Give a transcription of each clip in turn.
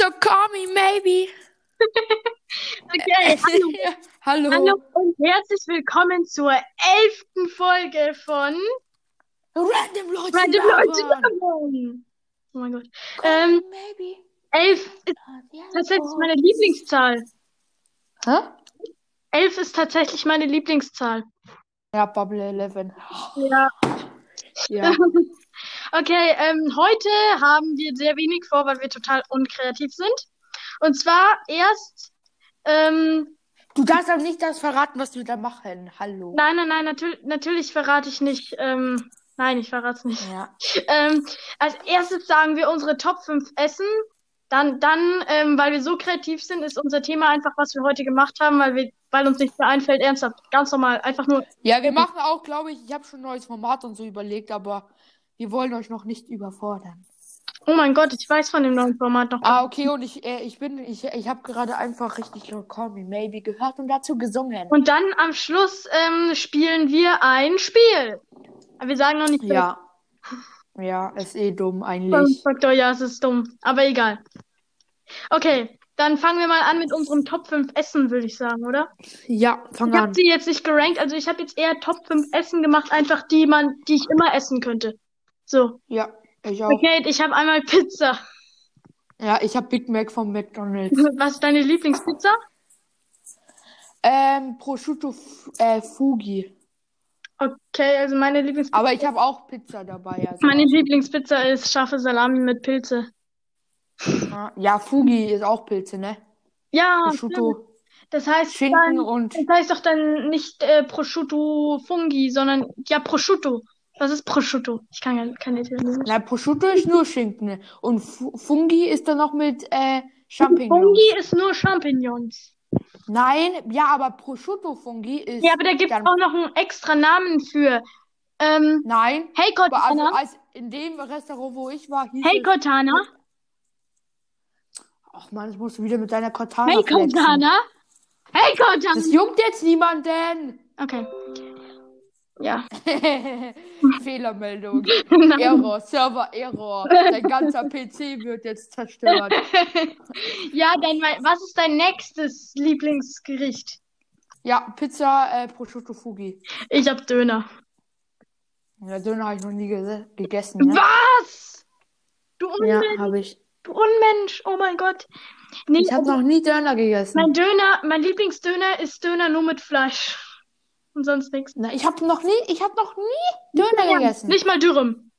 So call me maybe. Okay, hallo. Hallo. hallo und herzlich willkommen zur elften Folge von Random Leute. Random Leute labern. Oh mein Gott. Call Ähm, maybe. elf ist tatsächlich meine Lieblingszahl. Hä? Elf ist tatsächlich meine Lieblingszahl. Ja, Bubble 11. Ja. Ja. Okay, ähm, heute haben wir sehr wenig vor, weil wir total unkreativ sind. Und zwar erst, ähm, Du darfst auch nicht das verraten, was wir da machen. Hallo. nein, nein, nein, natürlich, natürlich verrate ich nicht, ähm, nein, ich verrate es nicht. Ja. Ähm, als erstes sagen wir unsere Top 5 Essen. Dann, dann, ähm, weil wir so kreativ sind, ist unser Thema einfach, was wir heute gemacht haben, weil wir, weil uns nichts mehr einfällt, ernsthaft, ganz normal, einfach nur. Ja, wir machen auch, glaube ich, ich habe schon ein neues Format und so überlegt, aber wir wollen euch noch nicht überfordern. Oh mein Gott, ich weiß von dem neuen Format noch. Ah, okay, und ich, äh, ich bin, ich, ich habe gerade einfach richtig Call Me Maybe gehört und dazu gesungen. Und dann am Schluss ähm, spielen wir ein Spiel. Aber wir sagen noch nicht. Ja. Ja, ist eh dumm eigentlich. Faktor, ja, es ist dumm. Aber egal. Okay, dann fangen wir mal an mit unserem Top 5 Essen, würde ich sagen, oder? Ja, fang Ich habe an. sie jetzt nicht gerankt, also ich habe jetzt eher Top 5 Essen gemacht, einfach die man, die ich immer essen könnte. So. Ja, ich auch. Okay, ich habe einmal Pizza. Ja, ich habe Big Mac vom McDonald's. Was ist deine Lieblingspizza? Ähm, Prosciutto äh, Fugi. Okay, also meine Lieblingspizza. Aber ich habe auch Pizza dabei. Also. Meine Lieblingspizza ist scharfe Salami mit Pilze. Ja, Fugi ist auch Pilze, ne? Ja, stimmt. Prosciutto, das heißt Schinken dann, und das heißt doch dann nicht äh, Prosciutto Fungi, sondern ja Prosciutto. Was ist Prosciutto? Ich kann ja kein Italienisch. na, Prosciutto ist nur Schinken. ne? Und Fu Fungi ist dann noch mit äh, Champignons. Fungi ist nur Champignons. Nein, ja, aber Prosciutto Fungi ist Ja, aber da gibt es dann auch noch einen extra Namen für. Ähm, Nein, hey aber also Cortana. als in dem Restaurant, wo ich war, hieß Hey es Cortana. Ach man, ich muss wieder mit deiner Cortana Hey flexen. Cortana. Hey Cortana. Das juckt jetzt niemanden. Okay. Ja. Fehlermeldung. Nein. Error, Server Error. Dein ganzer PC wird jetzt zerstört. Ja, mal, was ist dein nächstes Lieblingsgericht? Ja, Pizza, äh, Prosciutto Fugi. Ich hab Döner. Ja, Döner habe ich noch nie ge gegessen, ne? Was? Du Ja, Unmensch, habe ich. du Unmensch, oh mein Gott. Nee, Ich habe also noch nie Döner gegessen. mein Döner, mein Lieblingsdöner ist Döner nur mit Fleisch. Und sonst nichts. Na, ich habe noch nie, ich habe noch nie Döner gegessen. Nicht mal Dürüm.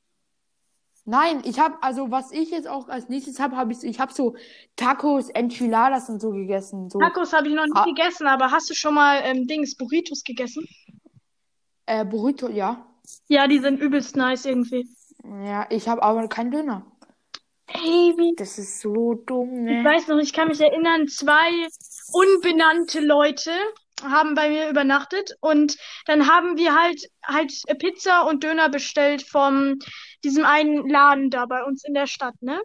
Nein, ich habe also was ich jetzt auch als nächstes habe, habe ich ich habe so Tacos, Enchiladas und so gegessen, so Tacos habe ich noch nicht Ah. gegessen, aber hast du schon mal ähm, Dings, Burritos gegessen? äh, Burrito, ja. Ja, die sind übelst nice irgendwie. Ja, ich habe aber keinen Döner. Wie Das ist so dumm, Ich ne? weiß noch, ich kann mich erinnern, zwei unbenannte Leute haben bei mir übernachtet und dann haben wir halt halt Pizza und Döner bestellt von diesem einen Laden da bei uns in der Stadt, ne?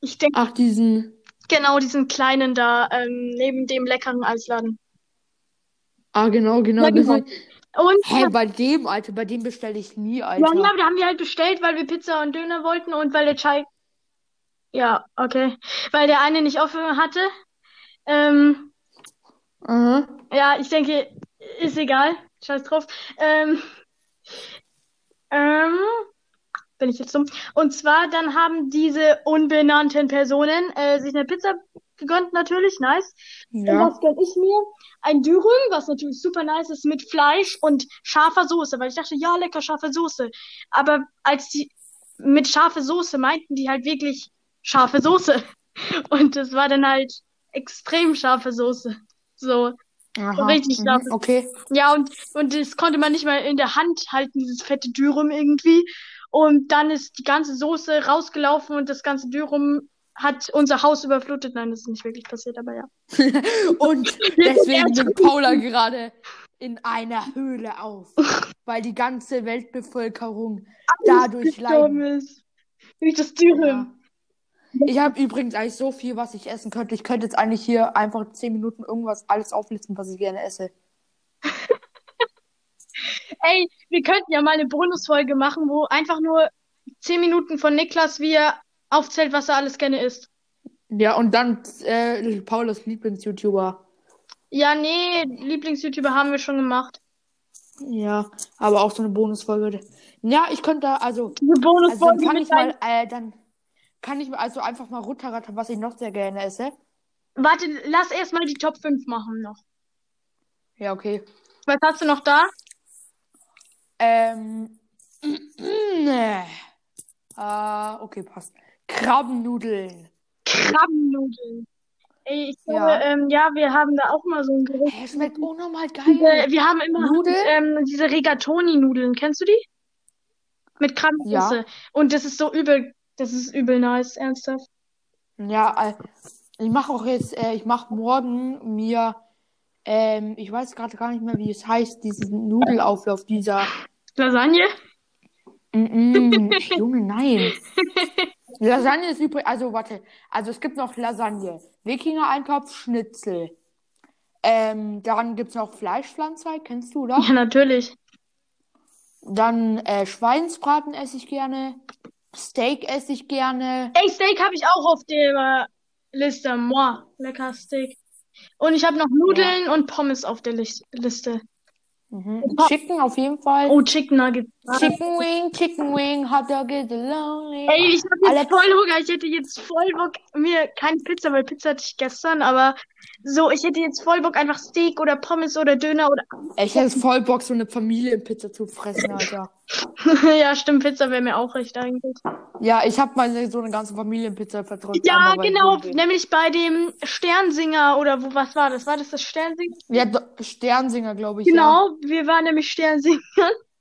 Ich denke, Ach, diesen genau diesen kleinen da, ähm, neben dem leckeren Eisladen. Ah, genau, genau. Ja, genau. Und Hä, bei dem, Alter, bei dem bestelle ich nie, ja, Alter. ja, da haben wir halt bestellt, weil wir Pizza und Döner wollten und weil der Chai, ja, okay, weil der eine nicht offen hatte. Ähm, Aha. Ja, ich denke, ist egal. Scheiß drauf. Ähm, ähm, bin ich jetzt dumm? Und zwar, dann haben diese unbenannten Personen äh, sich eine Pizza gegönnt, natürlich, nice. Und Ja. was gönn ich mir? Ein Dürüm, was natürlich super nice ist, mit Fleisch und scharfer Soße, weil ich dachte, ja, lecker, scharfe Soße. Aber als die mit scharfe Soße meinten die halt wirklich scharfe Soße. Und das war dann halt extrem scharfe Soße. So. Aha. richtig scharf. Okay. Ja, und, und das konnte man nicht mal in der Hand halten, dieses fette Dürüm irgendwie. Und dann ist die ganze Soße rausgelaufen und das ganze Dürüm hat unser Haus überflutet. Nein, das ist nicht wirklich passiert, aber ja. Und deswegen nimmt Paula gerade in einer Höhle auf, weil die ganze Weltbevölkerung dadurch gestorben leidet. ist. Durch das Dürüm. Ich habe übrigens eigentlich so viel, was ich essen könnte. Ich könnte jetzt eigentlich hier einfach 10 Minuten irgendwas alles auflisten, was ich gerne esse. Ey, wir könnten ja mal eine Bonusfolge machen, wo einfach nur 10 Minuten von Niklas, wie er aufzählt, was er alles gerne isst. Ja, und dann äh, Paulas Lieblings-YouTuber. Ja, nee, Lieblings-YouTuber haben wir schon gemacht. Ja, aber auch so eine Bonusfolge. Ja, ich könnte, also, Diese also dann Bonusfolge fange ich mal, äh, dann kann ich also einfach mal runterrattern, was ich noch sehr gerne esse. Warte, lass erstmal die Top 5 machen noch. Ja, okay. Was hast du noch da? Ähm. Ah, okay, passt. Krabbennudeln. Krabbennudeln. Ey, ich glaube, Ja. ähm, ja, wir haben da auch mal so ein Gericht. Hey, schmeckt unnormal Diese, geil. wir haben immer Nudeln? ähm, diese Rigatoni-Nudeln. Kennst du die? Mit Krabbensoße. Ja. Und das ist so übel, das ist übel nice, ernsthaft. Ja, äh, ich mache auch jetzt, äh, ich mache morgen mir, ähm, ich weiß gerade gar nicht mehr, wie es heißt, diesen Nudelauflauf, dieser, Lasagne? mm, -mm, Junge, nein. Lasagne ist übrig, also warte, also es gibt noch Lasagne, Wikinger-Eintopf, Schnitzel. Ähm, dann gibt's noch Fleischpflanzer, kennst du, oder? Ja, natürlich. Dann äh, Schweinsbraten esse ich gerne, Steak esse ich gerne. Ey, Steak habe ich auch auf der Liste. Moi, lecker Steak. Und ich habe noch Nudeln und Pommes auf der Lis- Liste. Mhm. Chicken auf jeden Fall. Oh, Chicken Nuggets. Chicken Wing, Chicken Wing, hot dog is lonely. Ey, ich habe jetzt Alex- voll Hunger. Ich hätte jetzt voll Bock, mir keine Pizza, weil Pizza hatte ich gestern, aber so, ich hätte jetzt voll Bock, einfach Steak oder Pommes oder Döner oder. Ich hätte voll Bock, so eine Familienpizza zu fressen, Alter. Ja, stimmt, Pizza wäre mir auch recht eigentlich. Ja, ich habe mal so eine ganze Familienpizza verdrückt. Ja, genau, nämlich bei dem Sternsinger oder wo, was war das? War das das Sternsinger? Ja, Sternsinger, glaube ich. Genau, wir waren nämlich Sternsingern.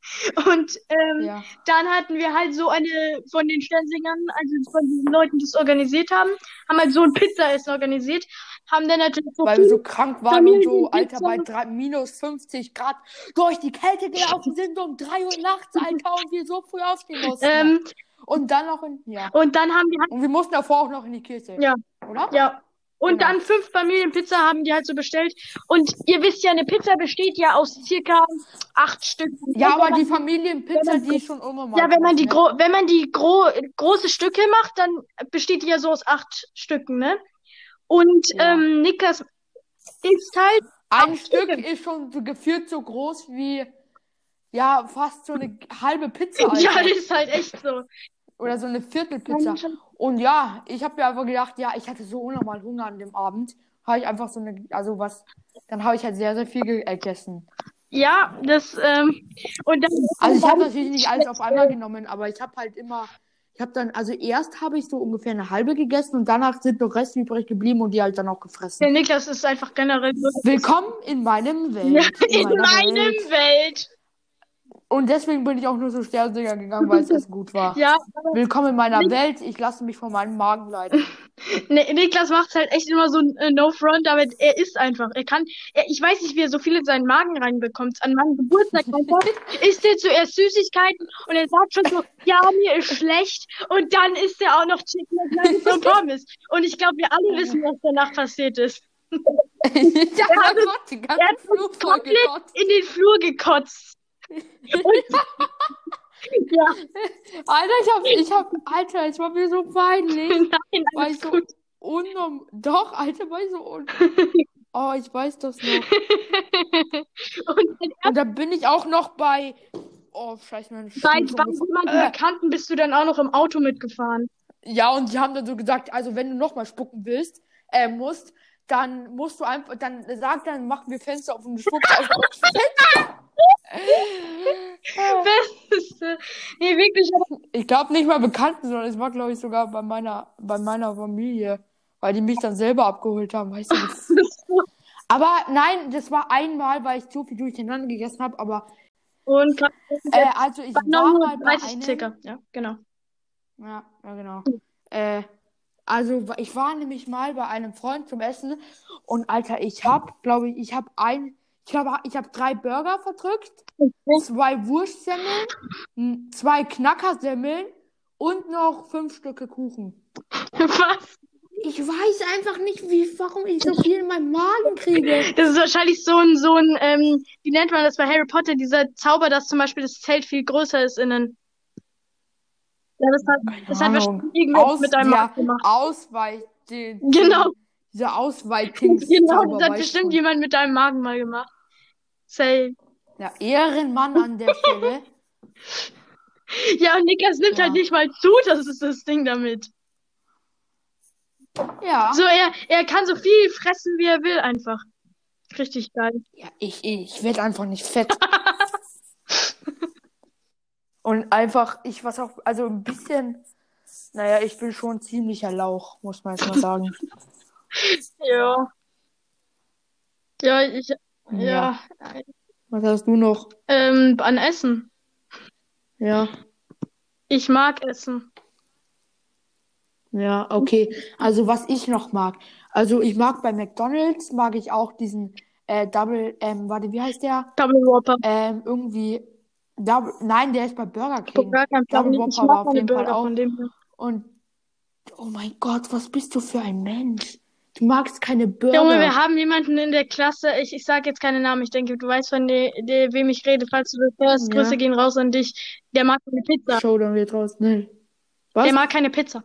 Und ähm, Ja. ja. dann hatten wir halt so eine von den Sternsingern, also von diesen Leuten, die es organisiert haben, haben halt so ein Pizzaessen organisiert, haben dann natürlich so Weil wir so krank waren und so. Alter, bei drei, minus 50 Grad durch die Kälte gelaufen sind um 3 Uhr nachts, Alter, und wir so früh aufstehen mussten. ähm, und dann noch in, ja. und dann haben die halt, Und wir mussten davor auch noch in die Kirche. Ja. Oder? ja, und Genau. dann fünf Familienpizza haben die halt so bestellt. Und ihr wisst ja, eine Pizza besteht ja aus circa acht Stücken. Ja, aber die Familienpizza, man- die ist schon unnormal. Ja, wenn man die ne? gro wenn man die gro große Stücke macht, dann besteht die ja so aus acht Stücken, ne? Und Ja. ähm, Niklas isst halt, Ein Stück Stücke. ist schon gefühlt so groß wie, ja, fast so eine halbe Pizza, Alter. ja, ist halt echt so. Oder so eine Viertelpizza. Und ja, ich habe mir einfach gedacht, ja, ich hatte so unnormal Hunger an dem Abend. Habe ich einfach so eine, also was, dann habe ich halt sehr, sehr viel gegessen. Ja, das, ähm, und dann, Also ich habe natürlich nicht alles auf einmal genommen, aber ich habe halt immer, ich habe dann, also erst habe ich so ungefähr eine halbe gegessen und danach sind noch Reste übrig geblieben und die halt dann auch Der gefressen. Niklas ist einfach generell so. Willkommen in meinem Welt. In meiner meinem Welt. Welt. Und deswegen bin ich auch nur so Sternsinger gegangen, weil es Essen gut war. Ja, Willkommen in meiner Welt. Ich lasse mich von meinem Magen leiten. Ne- Niklas macht halt echt immer so ein äh, No-Front, aber er isst einfach. Er kann, er, ich weiß nicht, wie er so viel in seinen Magen reinbekommt. An meinem Geburtstag isst er zuerst Süßigkeiten und er sagt schon so, ja, mir ist schlecht. Und dann isst er auch noch Chicken Nuggets und Pommes. Und ich glaube, wir alle wissen, was danach passiert ist. ja, Gott, die ganze Er hat komplett in den Flur gekotzt. Ja, Alter, ich hab, ich hab, Alter, es war mir so peinlich. nein, Weil ich so gut. unnorm, doch, Alter, weil ich so un Oh, ich weiß das noch. Und Und da bin ich auch noch bei, oh, scheiße, mein bei, bei jemandem Äh. Bekannten bist du dann auch noch im Auto mitgefahren. Ja, und die haben dann so gesagt, also wenn du nochmal spucken willst, äh, musst, dann musst du einfach, dann sag dann, machen wir Fenster auf und du spuckst aufs Fenster. Beste. Nee, wirklich. Ich glaube nicht mal Bekannten, sondern es war, glaube ich, sogar bei meiner, bei meiner Familie, weil die mich dann selber abgeholt haben, weißt du. Aber nein, das war einmal, weil ich so viel durcheinander gegessen habe, aber Und äh, also ich war mal bei 30 einem, circa. Ja, genau. Ja, ja, genau. Äh, also ich war nämlich mal bei einem Freund zum Essen und Alter, ich hab, glaube ich, ich habe ein, ich glaube, ich habe drei Burger verdrückt, zwei Wurstsemmeln, zwei Knackersemmeln und noch fünf Stücke Kuchen. Was? Ich weiß einfach nicht, wie, warum ich so viel in meinem Magen kriege. Das ist wahrscheinlich so ein, so ein, ähm, wie nennt man das bei Harry Potter, dieser Zauber, dass zum Beispiel das Zelt viel größer ist innen. Ja, das hat, das hat wahrscheinlich irgendwas Aus, mit deinem ja, Magen gemacht. Ausweich, die, Genau. diese Ausweitungs Genau, das hat bestimmt jemand mit deinem Magen mal gemacht. Say. Ja, Ehrenmann an der Stelle. Ja, und Niklas nimmt Ja. halt nicht mal zu, das ist das Ding damit. Ja. So, er, er kann so viel fressen, wie er will, einfach. Richtig geil. Ja, ich, ich werde einfach nicht fett. Und einfach, ich was auch, also ein bisschen, naja, ich bin schon ziemlicher Lauch, muss man jetzt mal sagen. Ja. Ja, ich, ja. Ja. Was hast du noch? Ähm, an Essen. Ja. Ich mag Essen. Ja, okay. Also was ich noch mag. Also ich mag bei McDonald's, mag ich auch diesen äh, Double, ähm, warte, wie heißt der? Double Whopper. Ähm, irgendwie, Double, nein, der ist bei Burger King. Burger King, Double ich Whopper war auf jeden Fall Burger auch. dem her. Und, oh mein Gott, was bist du für ein Mensch? Du magst keine Junge, Burger. wir haben jemanden in der Klasse, ich, ich sage jetzt keine Namen, ich denke, du weißt, von de, de, wem ich rede, falls du das hörst, Ja. Grüße gehen raus an dich. Der mag keine Pizza. Showdown wird raus. Nee. Was? Der mag keine Pizza.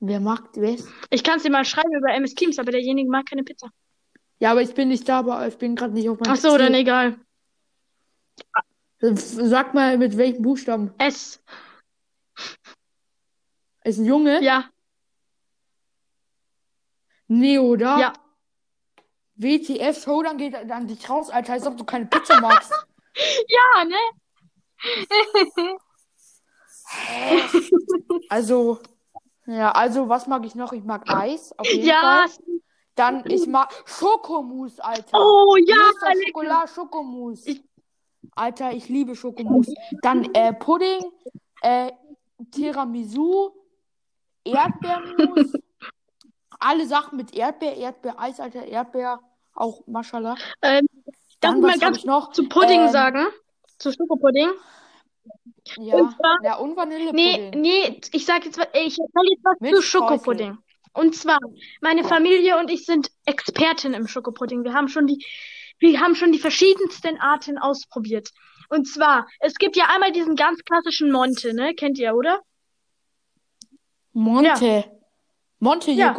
Wer mag was? Ich kann es dir mal schreiben über MS Teams, aber derjenige mag keine Pizza. Ja, aber ich bin nicht da, aber ich bin gerade nicht auf meinem Ach so, PC. dann egal. Sag mal, mit welchem Buchstaben? S. Ist ein Junge? Ja, Nee, oder? ja. WTF Showdown geht an dich raus, Alter, als ob du keine Pizza magst. Ja, ne? Also, ja, also, was mag ich noch? Ich mag Eis, auf jeden Ja. Fall. Dann, ich mag Schokomousse, Alter. Oh ja, Mr. Schokolade Schokomousse. Ich- Alter, ich liebe Schokomousse. Dann, äh, Pudding, äh, Tiramisu, Erdbeermus. Alle Sachen mit Erdbeer, Erdbeereis, Alter, Erdbeer, auch Maschallah. Ähm, darf ich mal ganz ich noch? zu Pudding Ähm, sagen? Zu Schokopudding? Ja, Und zwar- ja, und Nee, Vanillepudding. nee, ich sag jetzt, was- ich erzähle jetzt was Mit zu Schokopudding. Und zwar, meine Familie und ich sind Experten im Schokopudding. Wir haben schon die, wir haben schon die verschiedensten Arten ausprobiert. Und zwar, es gibt ja einmal diesen ganz klassischen Monte, ne? Kennt ihr, oder? Monte. Monte Ja.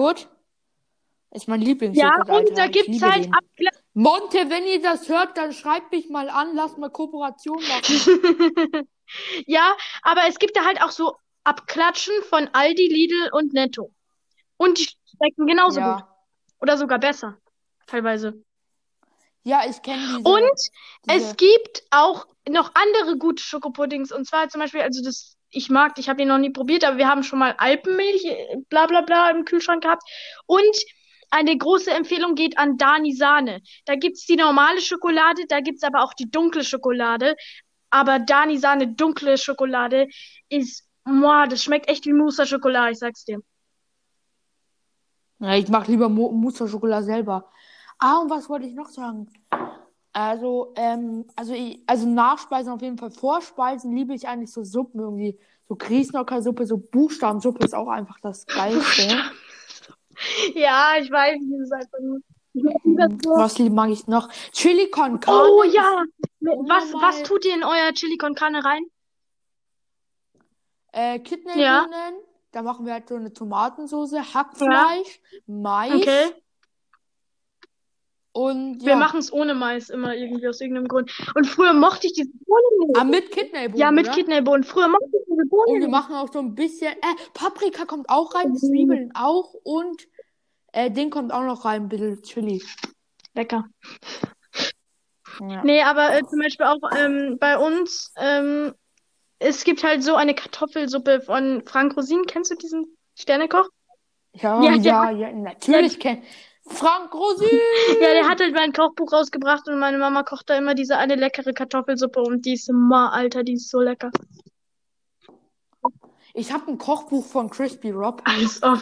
Ist mein Ja, Lieblingsjoghurt, Alter. und da Ich gibt's liebe halt den. Monte, wenn ihr das hört, dann schreibt mich mal an, lasst mal Kooperation machen. Ja, aber es gibt da halt auch so Abklatschen von Aldi, Lidl und Netto. Und die schmecken genauso gut. Ja. Oder sogar besser. Teilweise. Ja, ich kenne diese. Und diese Es gibt auch noch andere gute Schokopuddings. Und zwar zum Beispiel, also das, ich mag, ich habe den noch nie probiert, aber wir haben schon mal Alpenmilch, bla bla bla, im Kühlschrank gehabt. Und eine große Empfehlung geht an Dani Sahne. Da gibt's die normale Schokolade, da gibt's aber auch die dunkle Schokolade. Aber Dani Sahne dunkle Schokolade ist, boah, das schmeckt echt wie Mousse Schokolade, ich sag's dir. Ja, ich mache lieber Mousse Schokolade selber. Ah, und was wollte ich noch sagen? Also, ähm, also, ich, also Nachspeisen auf jeden Fall. Vorspeisen liebe ich eigentlich so Suppen irgendwie. So Grießnockersuppe, so Buchstabensuppe ist auch einfach das Geilste. Ja, ich weiß, wie es einfach nur. Das so. Was mag ich noch? Chili con Carne. Oh ja! Was, Unnormal. was tut ihr in euer Chili con Carne rein? Äh, Kidneybohnen. Da machen wir halt so eine Tomatensoße, Hackfleisch, Mais Okay. Und Wir ja. machen es ohne Mais immer irgendwie aus irgendeinem Grund. Und früher mochte ich diese Bohnen nicht. Ah, mit Kidneybohnen, Ja, mit oder? Kidneybohnen. Früher mochte ich diese Und Bohnen wir nicht. machen auch so ein bisschen, äh, Paprika kommt auch rein, Mhm. Zwiebeln auch und äh, Ding kommt auch noch rein, ein bisschen Chili. Lecker. Ja. Nee, aber äh, zum Beispiel auch ähm, bei uns, ähm, es gibt halt so eine Kartoffelsuppe von Frank Rosin. Kennst du diesen Sternekoch? Ja, Ja, ja, ja, natürlich kennt Frank Rosin. Ja, der hat halt mein Kochbuch rausgebracht und meine Mama kocht da immer diese eine leckere Kartoffelsuppe und die ist immer, Alter, die ist so lecker. Ich habe ein Kochbuch von Crispy Rob. Als ob.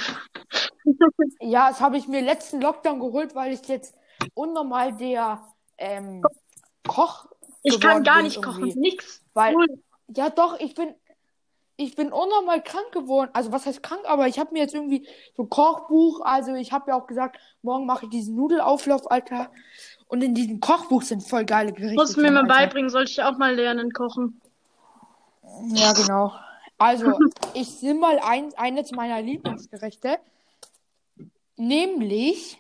Ja, das habe ich mir letzten Lockdown geholt, weil ich jetzt unnormal der ähm, Koch Ich kann gar nicht kochen. Nix. Weil, ja doch, ich bin, ich bin unnormal krank geworden. Also was heißt krank, aber ich habe mir jetzt irgendwie so ein Kochbuch, also ich habe ja auch gesagt, morgen mache ich diesen Nudelauflauf, Alter. Und in diesem Kochbuch sind voll geile Gerichte Musst du mir mal Alter. beibringen, sollte ich auch mal lernen kochen. Ja, genau. Also, ich nehme mal ein, eines meiner Lieblingsgerichte. nämlich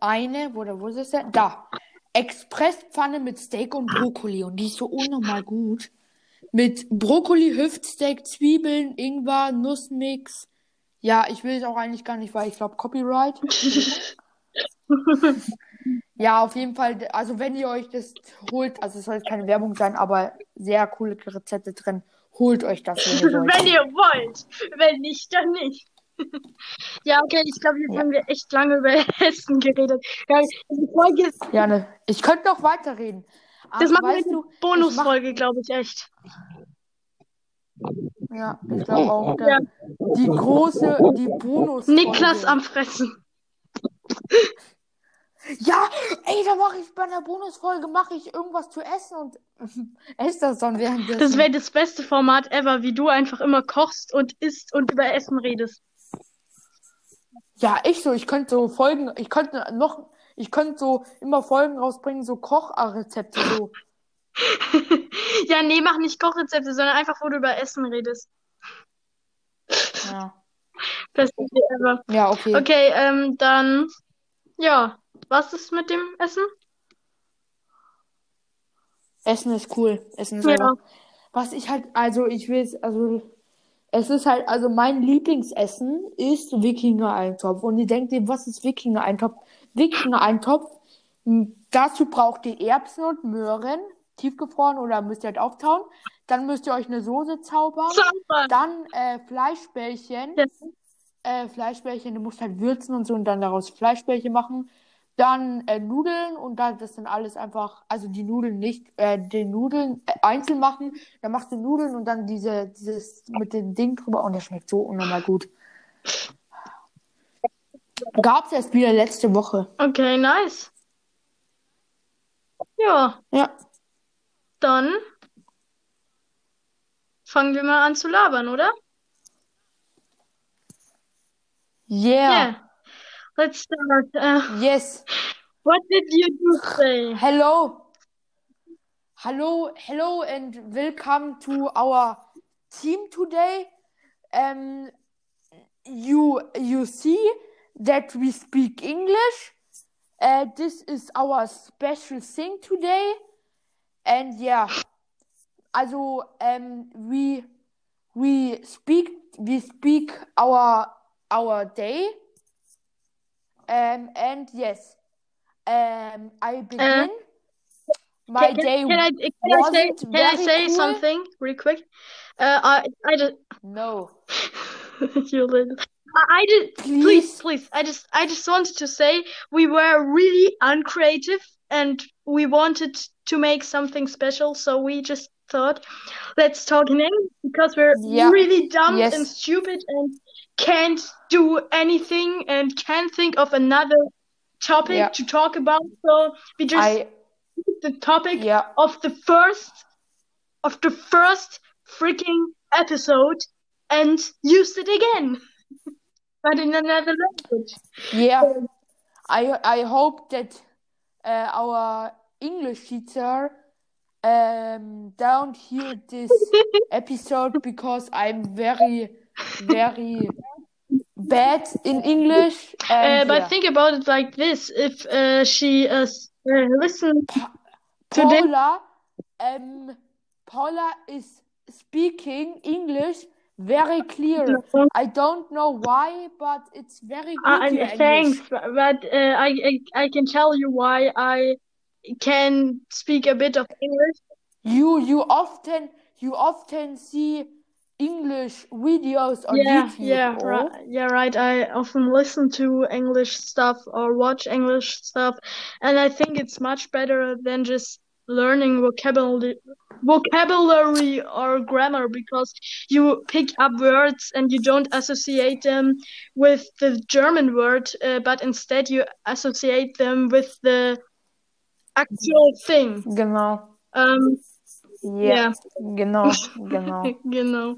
eine, wo, wo ist es denn? Da. Expresspfanne mit Steak und Brokkoli und die ist so unnormal gut. Mit Brokkoli, Hüftsteak, Zwiebeln, Ingwer, Nussmix. Ja, ich will es auch eigentlich gar nicht, weil ich glaube Copyright. ja, auf jeden Fall. Also wenn ihr euch das holt, also es soll jetzt keine Werbung sein, aber sehr coole Rezepte drin. Holt euch das, wenn ihr wollt. wenn ihr wollt. Wenn nicht, dann nicht. ja, okay, ich glaube, jetzt ja. haben wir echt lange über Essen geredet. Ja, Folge ist... ja ne, ich könnte noch weiterreden. Das machen wir in Bonusfolge, glaube ich, echt. Ja, ich glaube auch. Ja. Die große, die Bonus. Niklas am Fressen. Ja, ey, da mache ich bei einer Bonusfolge mache ich irgendwas zu essen und esse das dann währenddessen. Das wäre das beste Format ever, wie du einfach immer kochst und isst und über Essen redest. Ja, ich so, ich könnte so Folgen, ich könnte noch, ich könnte so immer Folgen rausbringen, so Kochrezepte so. ja, nee, mach nicht Kochrezepte, sondern einfach, wo du über Essen redest. Ja. Beste Idee ever. Ja, okay. Okay, ähm, dann, ja, was ist mit dem Essen? Essen ist cool. Essen ist ja. Einfach, was ich halt, also ich will es, also es ist halt, also mein Lieblingsessen ist Wikinger-Eintopf. Und ihr denkt ihr, was ist Wikinger-Eintopf? Wikinger-Eintopf, dazu braucht ihr Erbsen und Möhren, tiefgefroren oder müsst ihr halt auftauen. Dann müsst ihr euch eine Soße zaubern. Zaubern. Dann äh, Fleischbällchen. Ja. Äh, Fleischbällchen, du musst halt würzen und so und dann daraus Fleischbällchen machen. Dann äh, Nudeln und dann das dann alles einfach, also die Nudeln nicht, äh, die Nudeln äh, einzeln machen. Dann machst du Nudeln und dann diese, dieses mit dem Ding drüber und der schmeckt so unnormal gut. Gab's erst wieder letzte Woche. Okay, nice. Ja. Ja. Dann fangen wir mal an zu labern, oder? Yeah. yeah. Let's start. Uh, yes. What did you do say? Hello. Hello, hello, and welcome to our team today. Um, you you see that we speak English. Uh, this is our special thing today, and yeah, also um, we we speak we speak our our day um, and yes, um, I uh, begin. Uh, My can, day can I, can I say, can I say cool. something really quick? Uh, I I just no. you little. I, just please. please please I just I just wanted to say we were really uncreative and we wanted to make something special, so we just thought let's talk in English because we're yeah. really dumb yes. and stupid and can't do anything and can't think of another topic yeah. to talk about. So we just I, the topic yeah. of the first of the first freaking episode and used it again. But in another language. Yeah. So, I I hope that uh, our English teacher um, don't hear this episode because I'm very very bad in English. Uh, but yeah. think about it like this: if uh, she uh, uh listen pa to Paula, um, Paula is speaking English very clear. I don't know why, but it's very good. Uh, thanks, but uh, I, I I can tell you why I can speak a bit of English. You you often you often see English videos on yeah, YouTube. Yeah, or... right. Yeah, right. I often listen to English stuff or watch English stuff, and I think it's much better than just learning vocabulary vocabulary or grammar because you pick up words and you don't associate them with the German word, uh, but instead you associate them with the actual thing. Genau. Um, Yeah. Genau, genau. genau.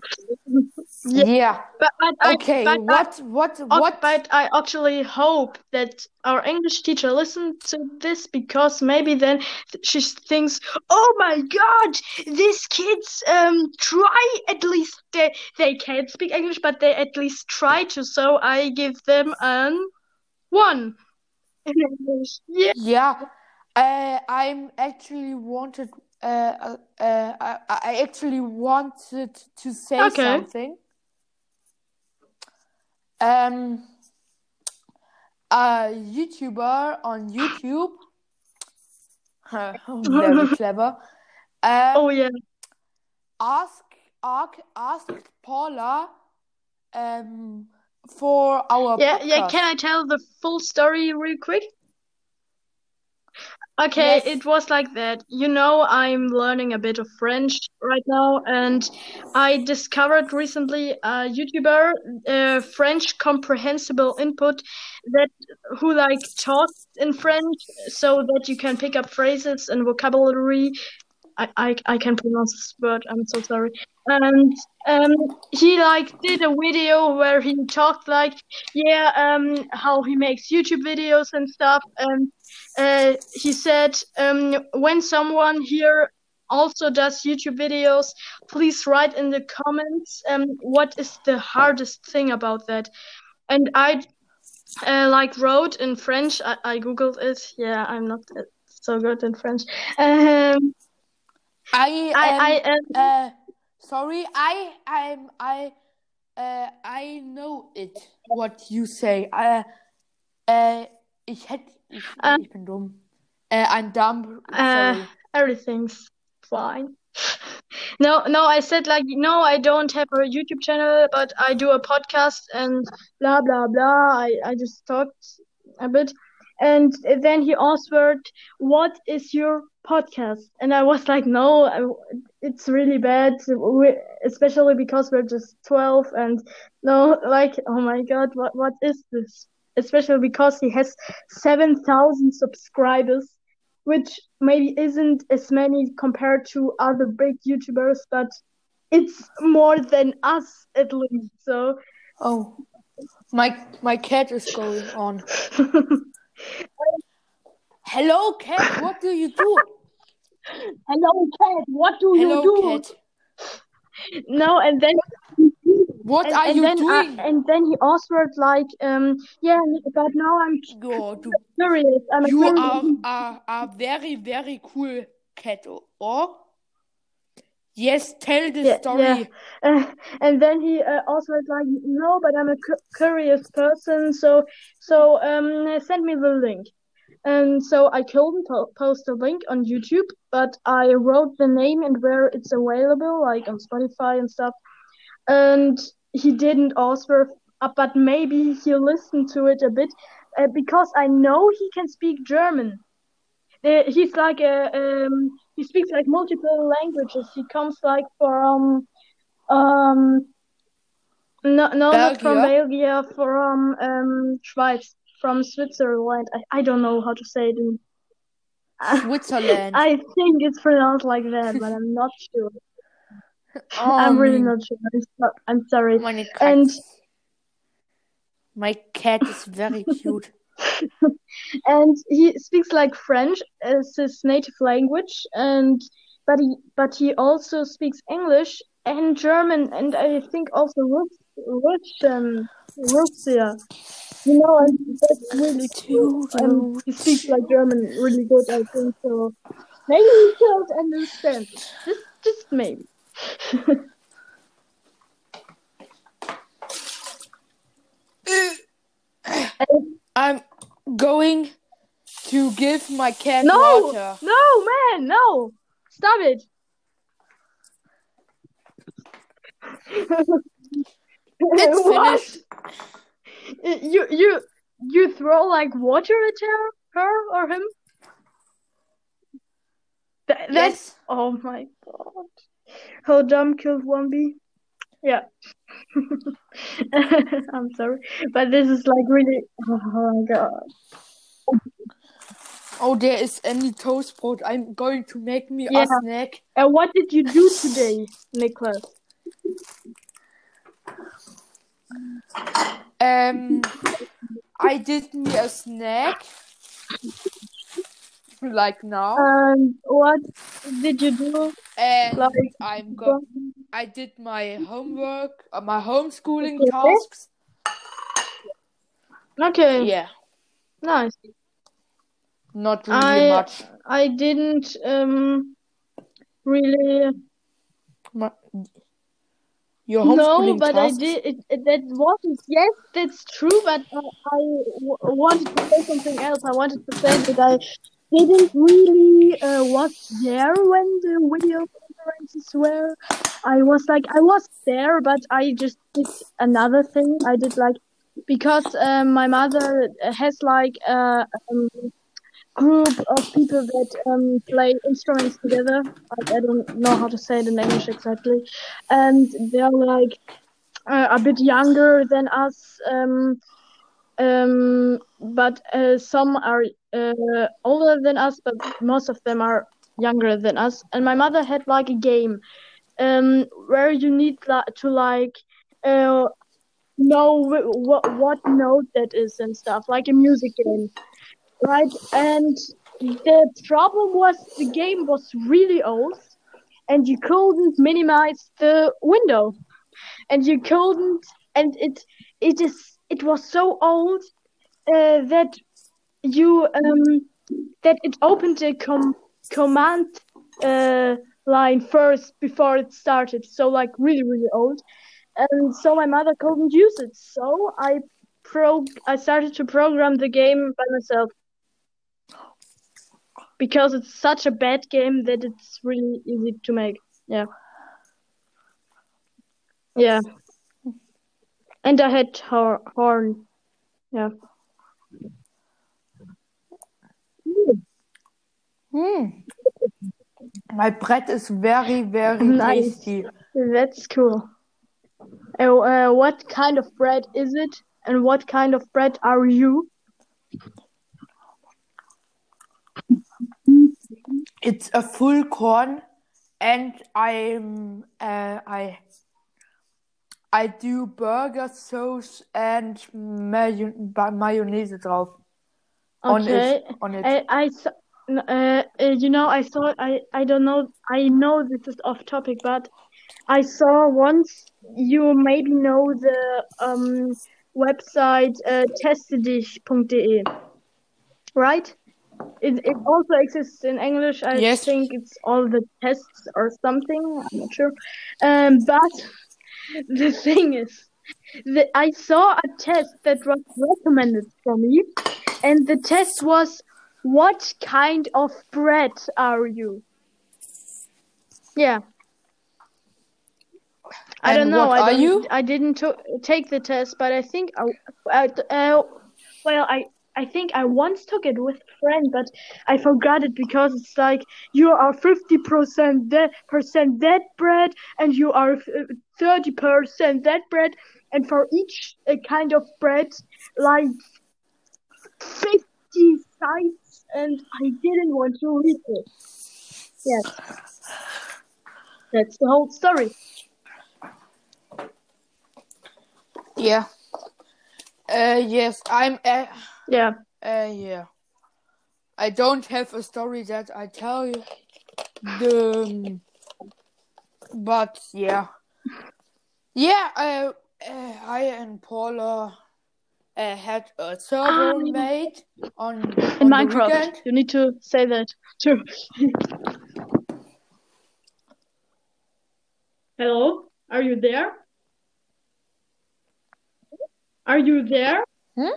Yeah. But, but I- Okay, but what, what, Oh, what? But I actually hope that our English teacher listens to this because maybe then she thinks, "Oh my God, these kids um try at least they they can't speak English, but they at least try to." So I give them an one English. Yeah. Yeah, uh, I'm actually wanted. Uh, uh, uh, I, I actually wanted to say Okay. something. Um, a YouTuber on YouTube, very clever, um, Oh yeah. ask, ask, asked Paula, um, for our Yeah, yeah. Can I tell the full story real quick? Okay, Yes. it was like that. You know, I'm learning a bit of French right now, and I discovered recently a YouTuber, uh, French Comprehensible Input, that who like talks in French so that you can pick up phrases and vocabulary. I, I, I can pronounce this word. I'm so sorry. And um, he like did a video where he talked like, yeah, um, how he makes YouTube videos and stuff. And uh, he said, um, when someone here also does YouTube videos, please write in the comments um, what is the hardest thing about that. And I uh, like wrote in French. I, I googled it. Yeah, I'm not uh, so good in French. Um, I, I um, I um, Uh, sorry, I I'm I uh, I know it what you say. Uh, äh, ich hätte ich, Äh. ich bin dumm. Äh, ein Dump. Uh, Sorry. everything's fine. No, no, I said like, no, I don't have a YouTube channel, but I do a podcast and blah blah blah. I, I just talked a bit. And then he answered, What is your podcast? And I was like, No, I, it's really bad, we, especially because we're just 12. And no, like, oh my God, what, what is this? Especially because he has 7,000 subscribers which maybe isn't as many compared to other big YouTubers, but it's more than us at least. So Oh, my my cat is going on. Hello, cat. What do you do? hello cat, what do Hello, you do? cat. No, and then What and, are and you then I- doing? and then he answered like, um, yeah, but now I'm Yo, du, curious. I'm you curious. are a, a very very cool cat. Or yes, tell the Yeah, story. yeah. Uh, and then he uh, also was like, no, but I'm a cu- curious person, so so um send me the link. And so I couldn't po- post a link on YouTube, but I wrote the name and where it's available, like on Spotify and stuff. And he didn't answer, uh, but maybe he'll listen to it a bit, uh, because I know he can speak German. Uh, he's like a um, he speaks like multiple languages. He comes like from um no no not from Belgium? From um Schweiz from Switzerland. I, I don't know how to say it. In, Switzerland. I think it's pronounced like that, but I'm not sure. Oh, I'm really mein- not sure. I'm, so- I'm sorry. And- My cat is very cute. And he speaks like French as his native language, and but he but he also speaks English and German, and I think also Rus- Russian, Russia. You know, and that's really cool. And he speaks like German really good, I think. So maybe he could understand. Just, just maybe. I'm going to give my cat No, water. no, man, no! Stop it! It's What? finished. You you you throw like water at her, her or him? Th- that's Yes. oh my god! How dumb killed one bee? Yeah. I'm sorry, but this is like really oh my god. Oh, there is any toastbrot. I'm going to make me Yeah. a snack. Uh, what did you do today, Nicholas? Um, I did me a snack. Like now. And what did you do? And Like, I'm go I did my homework, uh, my homeschooling Okay. tasks. okay, Yeah, nice. not really I- much. I didn't um really Ma- Your no, homeschooling but I did. It, it, that wasn't. Yes, that's true. But I, I w- wanted to say something else. I wanted to say that I didn't really uh, was there when the video conferences were. I was like, I was there, but I just did another thing. I did like because um, my mother has like a um, group of people that um, play instruments together. I, don't know how to say it in English exactly, and they're like uh, a bit younger than us. Um, um, but uh, some are uh, older than us, but most of them are younger than us. And my mother had like a game um, where you need to like uh, know what what note that is and stuff, like a music game, right? And the problem was the game was really old, and you couldn't minimize the window, and you couldn't, and it it is it was so old uh, that you um that it opened a com- command uh, line first before it started. So like really really old, and so my mother couldn't use it. So I pro I started to program the game by myself because it's such a bad game that it's really easy to make. Yeah. Yeah. And I had hor- horn. Yeah. Hmm. My bread is very, very Nice. tasty. That's cool. Uh, uh, what kind of bread is it? And what kind of bread are you? It's a full corn, and I'm uh, I I do burger sauce and mayo mayonnaise drauf on Okay. it on it. I, I saw, uh, uh, you know, I saw, I, I don't know, I know this is off topic, but I saw once you maybe know the um website uh, testedich.de, right? It, it also exists in English. I Yes. think it's all the tests or something. I'm not sure. Um, but the thing is, that I saw a test that was recommended for me, and the test was, "What kind of bread are you?" Yeah. I And don't know. I don't, you? I didn't to- take the test, but I think I, I, uh, well, I, I think I once took it with a friend, but I forgot it because it's like you are fifty percent that percent that bread, and you are thirty percent that bread, and for each uh, kind of bread, like fifty sides, and I didn't want to read it. Yes, that's the whole story. Yeah. Uh, yes, I'm. Uh, Yeah. uh, yeah. I don't have a story that I tell you. The, but yeah, yeah. Uh, uh, I and Paula uh, had a server yeah. made on In on Minecraft, weekend. you need to say that too. Hello, are you there? Are you there? Hmm?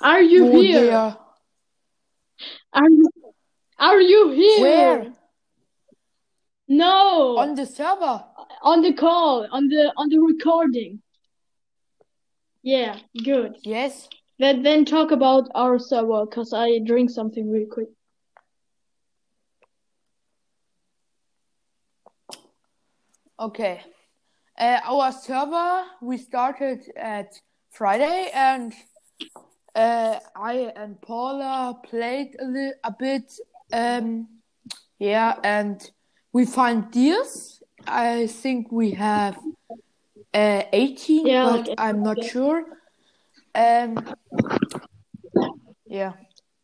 Are you Oh, here? yeah. Are you are you here? Where? No, On the server. on the call, on the on the recording. Yeah, good. Yes. Then then talk about our server, cause I drink something real quick. Okay. Uh, our server we started at Friday and uh, I and Paula played a, li- a bit. Um, yeah, and we find deers. I think we have uh, 18, Yeah, but I'm not 18. sure. Um, yeah,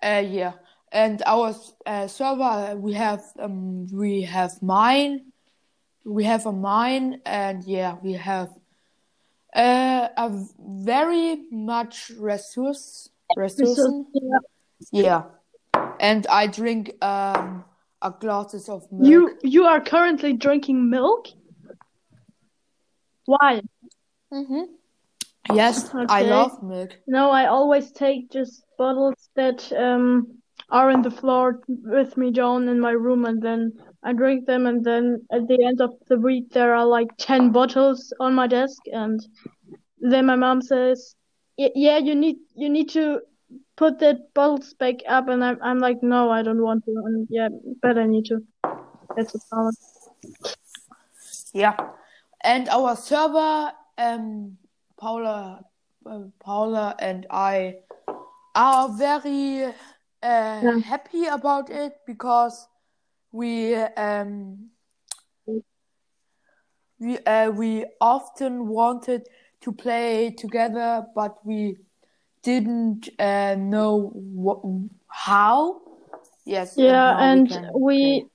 uh, yeah, and our uh, server we have um, we have mine, we have a mine, and yeah, we have uh, a very much resource resource. Yeah. Yeah, and I drink um a glasses of milk. You you are currently drinking milk? Why? Mm-hmm. Yes, I love milk. No, I always take just bottles that um are in the floor with me down in my room and then I drink them and then at the end of the week there are like 10 bottles on my desk and then my mom says, "Yeah, you need you need to put that bottles back up." And I'm I'm like, "No, I don't want to." And yeah, but I need to. That's the problem. Yeah, and our server, um, Paula, uh, Paula and I are very uh, Yeah. happy about it because we um we uh, we often wanted to play together, but we didn't uh, know wh- how. Yes. Yeah, we and can we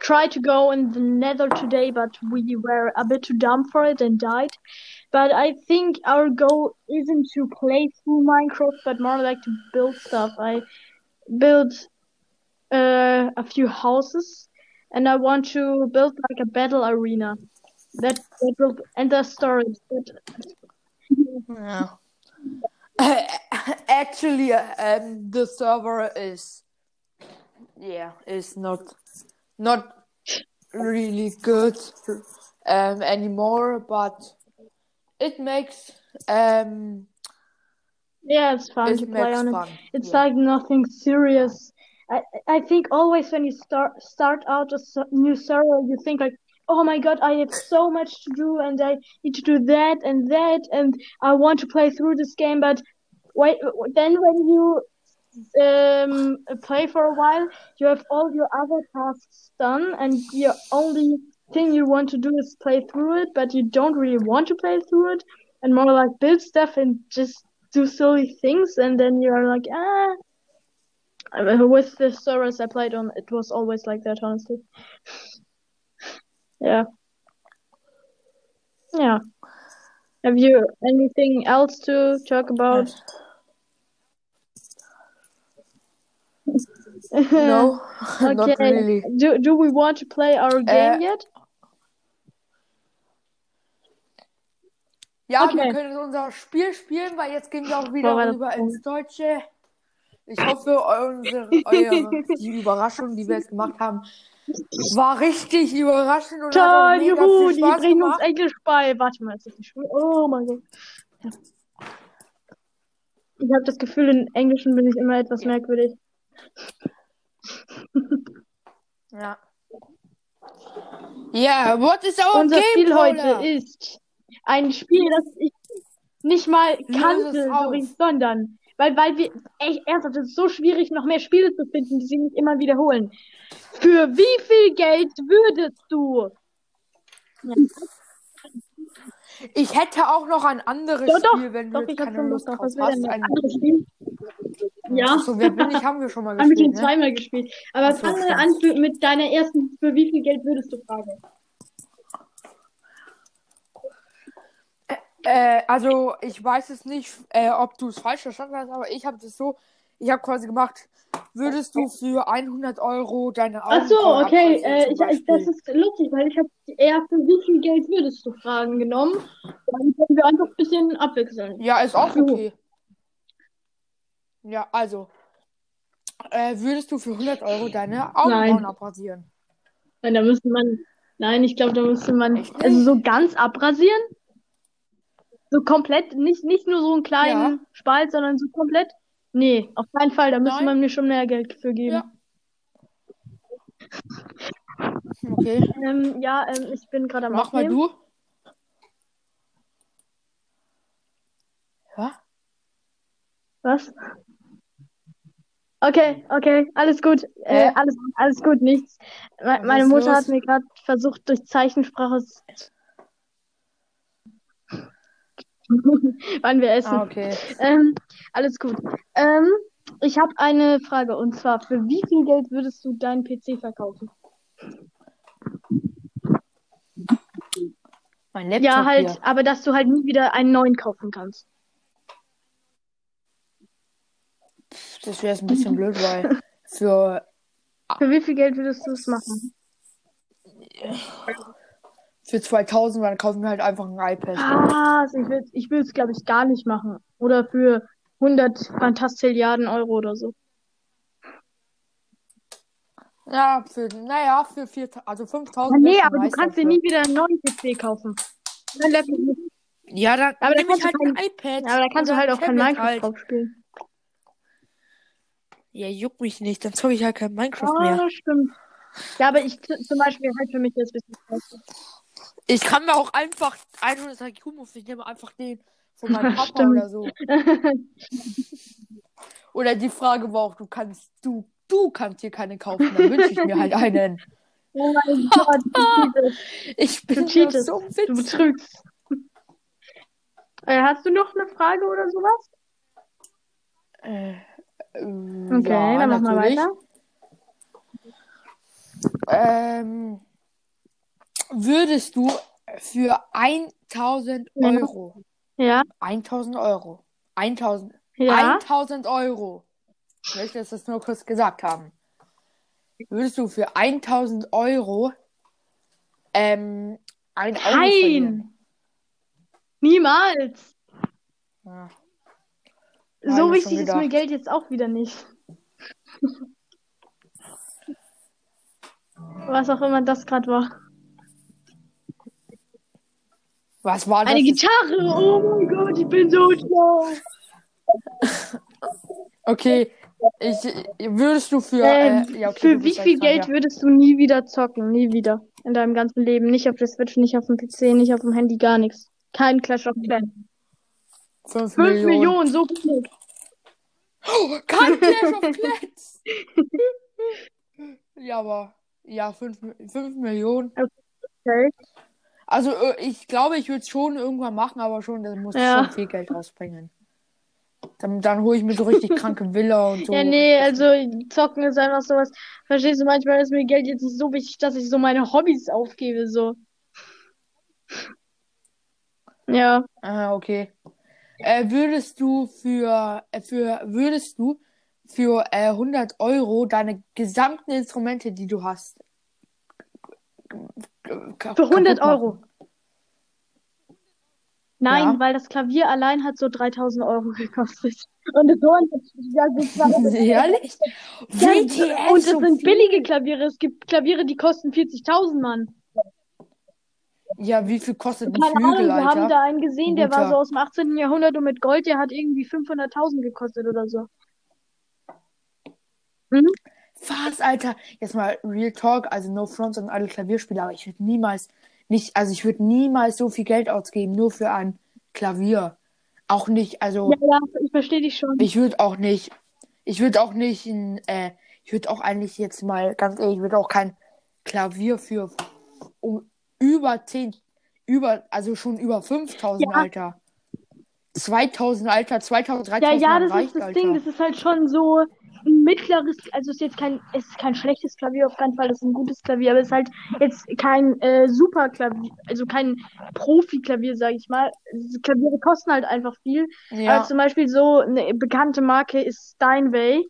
tried to go in the nether today, but we were a bit too dumb for it and died. But I think our goal isn't to play through Minecraft, but more like to build stuff. I built uh, a few houses, and I want to build like a battle arena. That that will enter storage. But Yeah. Actually, um, the server is, yeah, is not, not really good um, anymore. But it makes um, yeah, it's fun it to play on it. It's yeah. like nothing serious. I I think always when you start start out a new server, you think like, oh my God, I have so much to do and I need to do that and that and I want to play through this game. But wait, then when you um play for a while, you have all your other tasks done and your only thing you want to do is play through it, but you don't really want to play through it and more like build stuff and just do silly things and then you're like, ah. Uh, With the servers I played on, it was always like that, honestly. Yeah. Yeah. Have you anything else to talk about? No, not really. Do do we want to play our game Äh, yet? Ja, Okay. wir können unser Spiel spielen, weil jetzt gehen wir auch Boah, wieder das rüber ins Deutsche. Ich hoffe, unsere, eure, die Überraschung, die wir jetzt gemacht haben, war richtig überraschend und hat Toll, mega juhu, die bringen uns. Englisch bei. Warte mal, ist das nicht schwul? Oh mein Gott. Ja. Ich habe das Gefühl, in Englischen bin ich immer etwas merkwürdig. Ja. Ja, what is our Unser game, Spiel Paula? heute ist ein Spiel, das ich nicht mal kannte, so sondern weil, weil wir, echt, ernsthaft, es ist so schwierig, noch mehr Spiele zu finden, die sich nicht immer wiederholen. Für wie viel Geld würdest du? Ich hätte auch noch ein anderes Doch, Spiel, wenn doch, du jetzt keine Lust drauf hast. Ein, andere Spiel? Ja. Achso, wer bin ich, haben wir schon mal Haben wir schon gespielt, ne? zweimal gespielt. Aber so, fangen wir an mit deiner ersten, für wie viel Geld würdest du fragen? Äh, also, ich weiß es nicht, äh, ob du es falsch verstanden hast, aber ich habe das so, ich habe quasi gemacht, würdest du für 100 Euro deine Ach so, okay. Äh, ich, ich, das ist lustig, weil ich habe eher für wie viel Geld würdest du Fragen genommen. Dann können wir einfach ein bisschen abwechseln. Ja, ist auch okay. Ja, also, äh, würdest du für 100 Euro deine Augenbrauen Nein. abrasieren? Nein, da müsste man. Nein, ich glaube, da müsste man. Echt? Also so ganz abrasieren? So komplett, nicht, nicht nur so einen kleinen Ja. Spalt, sondern so komplett? Nee, auf keinen Fall. Da müsste man mir schon mehr Geld für geben. Ja. Okay, Ähm, ja, ähm, ich bin gerade am mach mal Aufnehmen. du. Ja? Was? Okay, okay, alles gut. Äh, alles, alles gut, nichts. Me meine Mutter hat los? mir gerade versucht, durch Zeichensprache s- wann wir essen. Ah, okay. Ähm, alles gut. Ähm, ich habe eine Frage und zwar, für wie viel Geld würdest du deinen PC verkaufen? Mein Laptop Ja, halt, hier. aber dass du halt nie wieder einen neuen kaufen kannst. Das wäre jetzt ein bisschen blöd, weil für, Für wie viel Geld würdest du es machen? Für 2000, dann kaufen wir halt einfach ein iPad. Ah, ich will, ich will es, glaube ich, gar nicht machen. Oder für 100 Fantastilliarden Euro oder so. Ja, für, naja, für 4000, also 5000 Ah, nee, aber du kannst dir nie wieder einen neuen PC kaufen. Nicht. Ja, dann Aber da nehme ich kannst halt du ein kein- iPad. Ja, aber da kannst du halt ein auch kein Minecraft halt. drauf spielen. Ja, juckt mich nicht, dann zocke ich halt kein Minecraft mehr. Ah, stimmt. Ja, aber ich zum Beispiel halt für mich das bisschen scheiße. Ich kann mir auch einfach 100 IQ-Moves, ich nehme einfach den von meinem Papa Stimmt. oder so. Oder die Frage war auch, du kannst, du, du kannst dir keine kaufen, dann wünsche ich mir halt einen. Oh mein Gott, du. Ich Du bin cheatest. so Du witzig. betrügst. Äh, hast du noch eine Frage oder sowas? Äh, äh, Okay, ja, dann mach mal natürlich. weiter. Ähm, würdest du für 1000 Ja. Euro, Ja, 1000 Euro, 1000, ja. 1000 Euro, ich möchte das nur kurz gesagt haben, würdest du für 1000 Euro ähm, ein verlieren? Nein! Niemals! Ja. So wichtig ist mir. Geld jetzt auch wieder nicht. Was auch immer das gerade war. Was war das? Eine Gitarre! Oh mein Gott, ich bin so schlau! Okay, ich, würdest du für, Ähm, äh, ja, okay, für wie viel dran, Geld ja. würdest du nie wieder zocken? Nie wieder. In deinem ganzen Leben. Nicht auf der Switch, nicht auf dem PC, nicht auf dem Handy, gar nichts. Kein Clash of Clans. 5 5 Millionen. Millionen, so viel. Kein Clash of Clans! ja, aber, ja, 5 fünf Millionen. Okay. Also, äh, ich glaube, ich würde es schon irgendwann machen, aber schon, das muss Ja. schon viel Geld rausbringen. Dann, dann hole ich mir so richtig kranke Villa und so. Ja, nee, also zocken ist einfach sowas. Verstehst du, manchmal ist mir Geld jetzt nicht so wichtig, dass ich so meine Hobbys aufgebe, so. Ja. Ah, okay. Äh, würdest du für, äh, für, würdest du für äh, 100 Euro deine gesamten Instrumente, die du hast, Für 100 kaputt machen? Euro. Nein, Ja. weil das Klavier allein hat so 3000 Euro gekostet. Und Horn hat ja, so Ehrlich? Ja, WTF, und das so sind viel? billige Klaviere. Es gibt Klaviere, die kosten 40.000, Mann. Ja, wie viel kostet ein Keine Ahnung, Flügel, wir haben da einen gesehen, der war Guter. so aus dem 18. Jahrhundert und mit Gold, der hat irgendwie 500.000 gekostet oder so. Mhm. Was, Alter? Jetzt mal Real Talk, also no fronts an alle Klavierspieler, aber ich würde niemals, nicht, also ich würde niemals so viel Geld ausgeben, nur für ein Klavier. Auch nicht, also Ja, ja, ich verstehe dich schon. ich würde auch nicht, ich würde auch nicht, ein, äh, ich würde auch eigentlich jetzt mal, ganz ehrlich, ich würde auch kein Klavier für um über 10, über, also schon über 5000, Ja. Alter. 2000, Alter, 2000, Ja, 3000 ja, das reicht, ist das Alter. Ding. Das ist halt schon so ein mittleres, also es ist jetzt kein, es ist kein schlechtes Klavier auf keinen Fall, das ist ein gutes Klavier, aber es ist halt jetzt kein äh, super Klavier, also kein Profi-Klavier, sage ich mal. Klaviere kosten halt einfach viel. Ja. Aber zum Beispiel so eine bekannte Marke ist Steinway.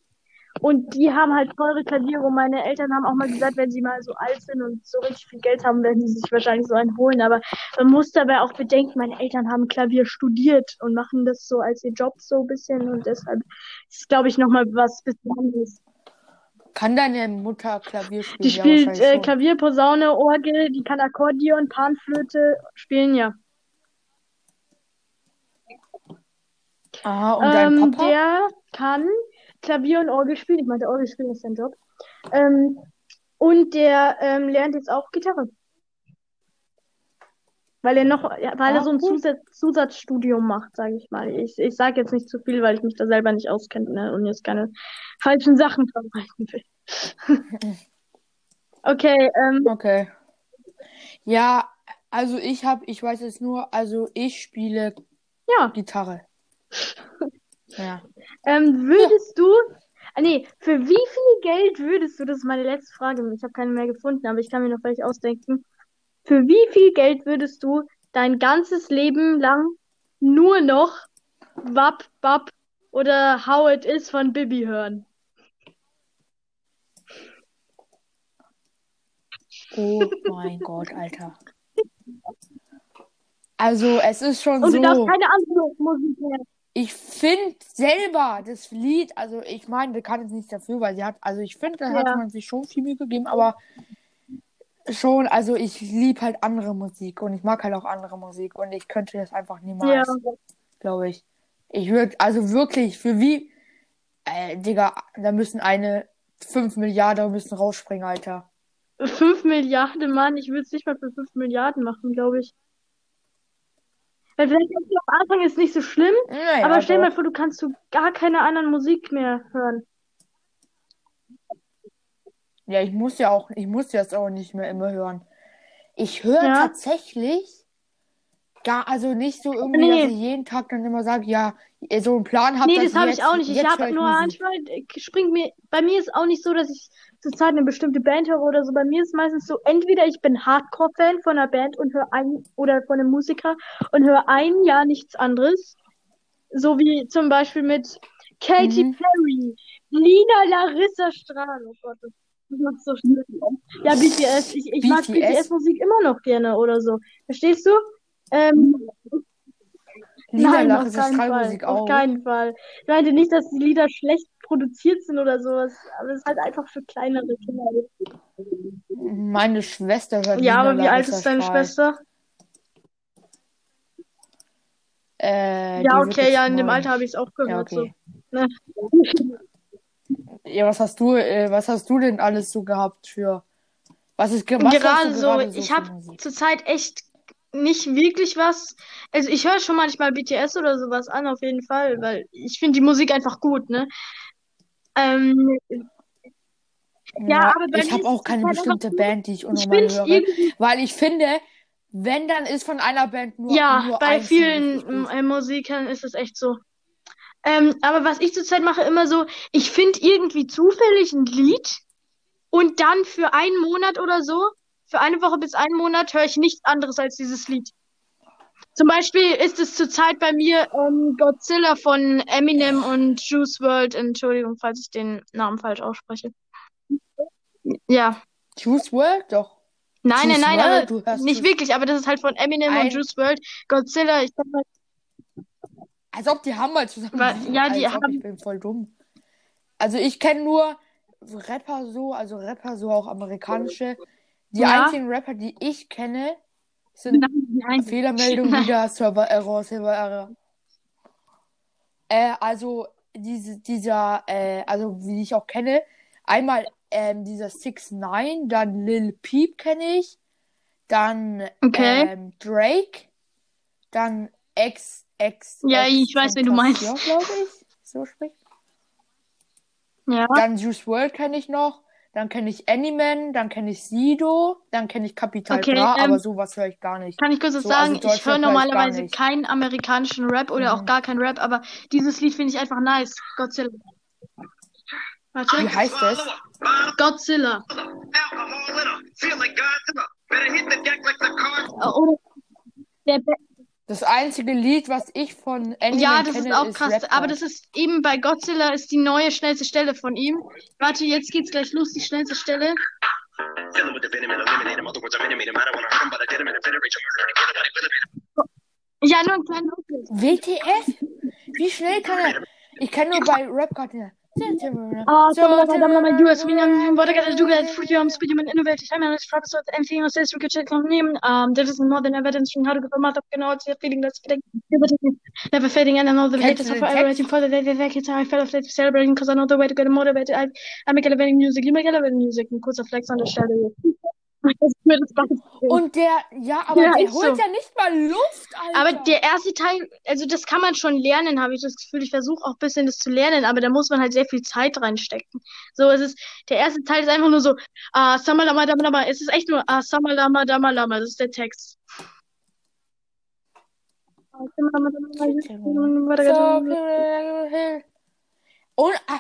Und die haben halt teure Klaviere. Und meine Eltern haben auch mal gesagt, wenn sie mal so alt sind und so richtig viel Geld haben, werden sie sich wahrscheinlich so einen holen. Aber man muss dabei auch bedenken, meine Eltern haben Klavier studiert und machen das so als ihr Job so ein bisschen. Und deshalb ist, glaube ich, nochmal was bisschen anderes. Kann deine Mutter Klavier spielen? Die Ja, spielt wahrscheinlich äh. Klavier, Posaune, Orgel, die kann Akkordeon, Panflöte spielen, ja. Aha, und dein Ähm, Papa? der kann Klavier und Orgel spielen. Ich meinte, Orgel spielen ist sein Job. Ähm, und der ähm, lernt jetzt auch Gitarre. Weil er noch, weil Ah, er so ein. Zusatz, Zusatzstudium macht, sage ich mal. Ich, ich sage jetzt nicht zu viel, weil ich mich da selber nicht auskenne ne, und jetzt keine falschen Sachen verbreiten will. Okay, ähm, Okay. Ja, also ich habe, ich weiß jetzt nur, also ich spiele ja. Gitarre. Ja. Ähm, würdest du, ah, nee, für wie viel Geld würdest du, das ist meine letzte Frage, ich habe keine mehr gefunden, aber ich kann mir noch welche ausdenken. Für wie viel Geld würdest du dein ganzes Leben lang nur noch Wap Bap oder How It Is von Bibi hören? Oh mein Gott, Alter. Also es ist schon Und du darfst so. keine andere Musik mehr. Ich finde selber das Lied, also ich meine, der kann jetzt nichts dafür, weil sie hat, also ich finde, da hat Ja. man sich schon viel Mühe gegeben, aber schon, also ich liebe halt andere Musik und ich mag halt auch andere Musik und ich könnte das einfach Ja. niemals, glaube ich. Ich würde, also wirklich, für wie, äh, Digga, da müssen eine 5 Milliarden müssen rausspringen, Alter. 5 Milliarden, Mann, ich würde es nicht mal für 5 Milliarden machen, glaube ich. Weil vielleicht am Anfang ist nicht so schlimm, Naja, aber stell dir mal vor, du kannst zu gar keine anderen Musik mehr hören. Ja, ich muss ja auch, ich muss das auch nicht mehr immer hören. Ich höre Ja. tatsächlich gar, also nicht so irgendwie, dass Nee. ich jeden Tag dann immer sage, ja, so einen Plan habt, Nee, dass das habe ich jetzt, auch nicht. Ich jetzt habe nur manchmal äh, springt mir, bei mir ist auch nicht so, dass ich zurzeit eine bestimmte Band höre oder so. Bei mir ist meistens so, entweder ich bin Hardcore-Fan von einer Band und höre ein, oder von einem Musiker und höre ein Jahr nichts anderes. So wie zum Beispiel mit Katy Mhm. Perry, Lina Larissa Strahl. Oh Gott, das macht so schlimm. Ja, BTS. Ich, ich mag BTS? BTS-Musik immer noch gerne oder so. Verstehst du? Ähm, Lieder Nein, auf keinen Fall. Auf keinen Fall. Ich meinte nicht, dass die Lieder schlecht produziert sind oder sowas, aber es ist halt einfach für kleinere Kinder. Meine Schwester hört Ja, aber wie alt ist deine Strahl. Schwester? Äh, Ja, okay, ja, in dem. Alter habe ich es auch Ja, gehört. So. okay. Ne? Ja, was hast du, äh, was hast du denn alles so gehabt für, was ist, ge- was hörst Gerade so, gerade so ich habe zurzeit echt nicht wirklich was. Also ich höre schon manchmal BTS oder sowas an, auf jeden Fall, weil ich finde die Musik einfach gut, ne? Ähm, ja, aber bei ich habe auch keine halt bestimmte Band, die ich unnormal höre, weil ich finde, wenn dann ist von einer Band nur ja, nur bei vielen gut. äh, Musikern ist es echt so. Ähm, aber was ich zurzeit mache, immer so, ich finde irgendwie zufällig ein Lied und dann für einen Monat oder so, für eine Woche bis einen Monat höre ich nichts anderes als dieses Lied. Zum Beispiel ist es zurzeit bei mir ähm, Godzilla von Eminem und Juice WRLD. Entschuldigung, falls ich den Namen falsch ausspreche. Ja. Juice WRLD doch. Nein, nein, Juice nein, aber WRLD, du hörst nicht wirklich, aber das ist halt von Eminem und Ein- Juice WRLD. Godzilla, ich sag mal, Als ob die haben mal zusammen. Wa- gesungen, ja, die haben- ich bin voll dumm. Also ich kenne nur Rapper so, also Rapper so auch amerikanische. Die Ja. einzigen Rapper, die ich kenne, sind nein, Fehlermeldung wieder, Server Error, Server Error. Äh, also diese, dieser, äh, also wie ich auch kenne, einmal ähm, dieser 6 9 dann Lil Peep kenne ich, dann Okay. ähm, Drake, dann X X Ja, X ich weiß, wen du meinst. glaube ich, so spricht. Ja. Dann Juice WRLD kenne ich noch, dann kenne ich Anyman, dann kenne ich Sido, dann kenne ich Capital Okay, Bra, ähm, aber sowas höre ich gar nicht. Kann ich kurz was So, also sagen? ich höre höre ich gar normalerweise nicht. keinen amerikanischen Rap oder auch Mhm. gar keinen Rap, aber dieses Lied finde ich einfach nice. Godzilla. Warte. Wie heißt das? Godzilla. Oder der Be Das einzige Lied, was ich von Anyman ja, das kenne, ist auch ist krass. Rap Aber das ist eben bei Godzilla ist die neue schnellste Stelle von ihm. Warte, jetzt geht's gleich los, die schnellste Stelle. Ja, nur ein kleiner. WTF? Wie schnell kann er? Ich kenne nur bei Rap God. Uh, Assalamualaikum nama juga seminyan Vodakata juga Furtium Spidium and Innovative Feminist Professor and Female Says we could check on him. Um, there is more than evidence from how to go mother can also feeling that's never fading and another haters are forever waiting for the day they think I fell off celebrating because another way to get motivated. I, I make elevating music, you make elevating music because of flex on the shadow. Und der, ja, aber Ja, der holt so. ja nicht mal Luft, Alter. Aber der erste Teil, also das kann man schon lernen, habe ich das Gefühl. Ich versuche auch ein bisschen das zu lernen, aber da muss man halt sehr viel Zeit reinstecken. So, es ist, der erste Teil ist einfach nur so, ah, Samalama, Dama, Dama. Es ist echt nur, ah, Samalama, Dama, Lama. Das ist der Text. Samalama. Und äh,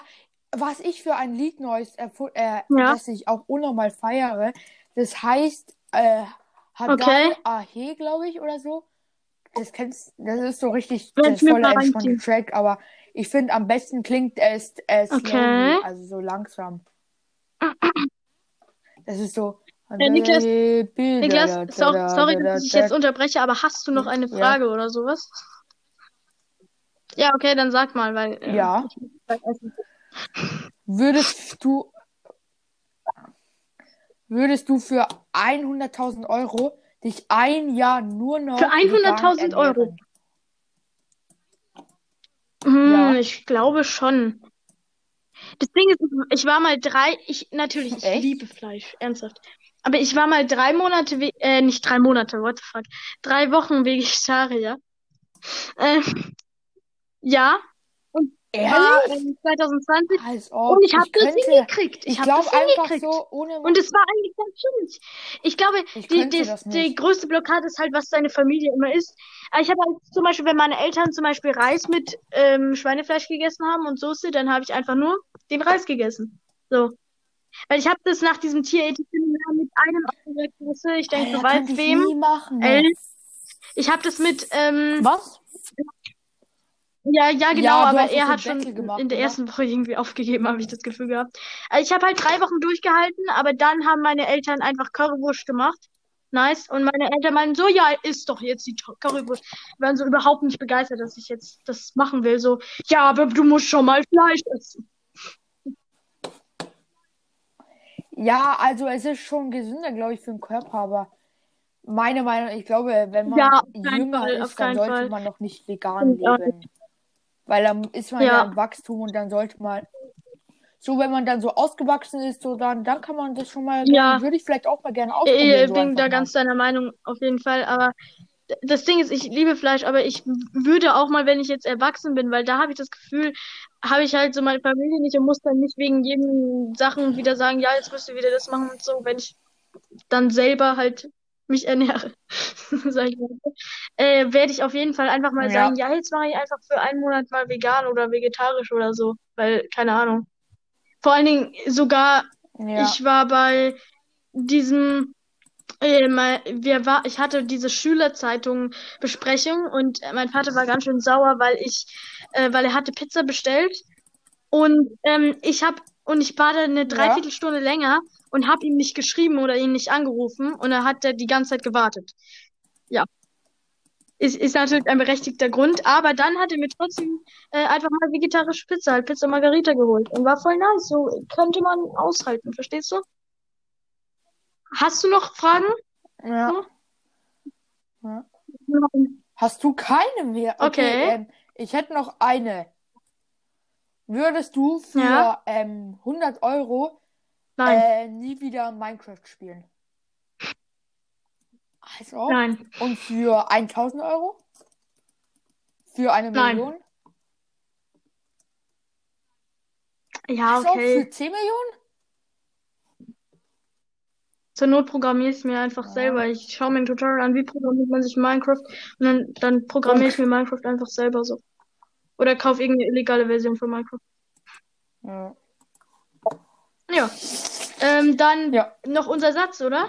was ich für ein Lied Neues erfu- äh, Ja. das ich auch unnormal feiere, das heißt äh, Hadal Okay. Ahe, glaube ich, oder so. Das kennst das ist so richtig Werd das mal entspannte reinziehen. Track, aber ich finde am besten klingt es slowly, Okay. also so langsam. Das ist so. Äh, Niklas- Niklas, so, sorry, dass ich jetzt unterbreche, aber hast du noch eine Ja. Frage oder sowas? Ja, okay, dann sag mal, weil. äh, Ja. Würdest du würdest du für 100.000 Euro dich ein Jahr nur noch Für 100.000 vegan Euro? Hm, Ja. ich glaube schon. Das Ding ist, ich war mal drei, ich, natürlich, ich Echt? liebe Fleisch, ernsthaft. Aber ich war mal drei Monate, äh, nicht drei Monate, what the fuck, drei Wochen Vegetarier. Äh, ja, Ehrlich? ähm, 2020 Als ob und ich habe das hingekriegt. Ich ich habe glaube einfach hingekriegt. so ohne Und es war eigentlich ganz chillig. Ich glaube, Ich die, die, die größte Blockade ist halt, was deine Familie immer. Aber ich habe halt zum Beispiel, wenn meine Eltern zum Beispiel Reis mit ähm, Schweinefleisch gegessen haben und Soße, dann habe ich einfach nur den Reis gegessen. So. Weil ich habe das nach diesem Tierethik-Seminar mit einem aufgeweckt, ich denke, du weißt ich wem. nie machen. Äh, Ich habe das mit, ähm, Was? Ja, ja, genau, Ja, aber er hat schon gemacht, in der oder? ersten Woche irgendwie aufgegeben, habe ich das Gefühl gehabt. Also ich habe halt drei Wochen durchgehalten, aber dann haben meine Eltern einfach Currywurst gemacht. Nice. Und meine Eltern meinen so, ja, isst doch jetzt die Currywurst. Die waren so überhaupt nicht begeistert, dass ich jetzt das machen will. So, ja, aber du musst schon mal Fleisch essen. Ja, also es ist schon gesünder, glaube ich, für den Körper, aber meine Meinung, ich glaube, wenn man Ja, jünger Fall, ist, dann sollte Fall. man noch nicht vegan Ja. leben. Weil dann ist man Ja. ja im Wachstum und dann sollte man, so wenn man dann so ausgewachsen ist, so dann, dann kann man das schon mal, Ja. würde ich vielleicht auch mal gerne Ich ausprobieren, so bin da mal. ganz deiner Meinung, auf jeden Fall. Aber das Ding ist, ich liebe Fleisch, aber ich würde auch mal, wenn ich jetzt erwachsen bin, weil da habe ich das Gefühl, habe ich halt so meine Familie nicht und muss dann nicht wegen jedem Sachen wieder sagen, ja, jetzt müsst ihr wieder das machen und so, wenn ich dann selber halt mich ernähre, sag ich mal. Äh, werde ich auf jeden Fall einfach mal Ja. sagen, ja, jetzt mache ich einfach für einen Monat mal vegan oder vegetarisch oder so, weil, keine Ahnung. Vor allen Dingen sogar Ja. ich war bei diesem, äh, mein, wir war, ich hatte diese Schülerzeitung-Besprechung und äh, mein Vater war ganz schön sauer, weil ich, äh, weil er hatte Pizza bestellt und ähm, ich habe und ich war da eine Dreiviertelstunde länger und habe ihm nicht geschrieben oder ihn nicht angerufen und er hat er die ganze Zeit gewartet. Ja. Ist, ist natürlich ein berechtigter Grund, aber dann hat er mir trotzdem äh, einfach mal vegetarische Pizza, halt Pizza Margarita geholt und war voll nice. So könnte man aushalten, verstehst du? Hast du noch Fragen? Ja. ja. Hast du keine mehr? Okay. ähm, ich hätte noch eine. Würdest du für Ja. ähm, 100 Euro Nein, äh, nie wieder Minecraft spielen? Also? nein, Und für 1000 Euro? Für eine Nein. Million? ja, Also okay. für 10 Millionen? Zur Not programmiere ich es mir einfach Ja. selber. Ich schaue mir ein Tutorial an, wie programmiert man sich Minecraft und dann, dann programmiere ich mir Minecraft einfach selber so. Oder kaufe irgendeine illegale Version von Minecraft. Ja. Ja. Ähm, dann Ja. noch unser Satz, oder?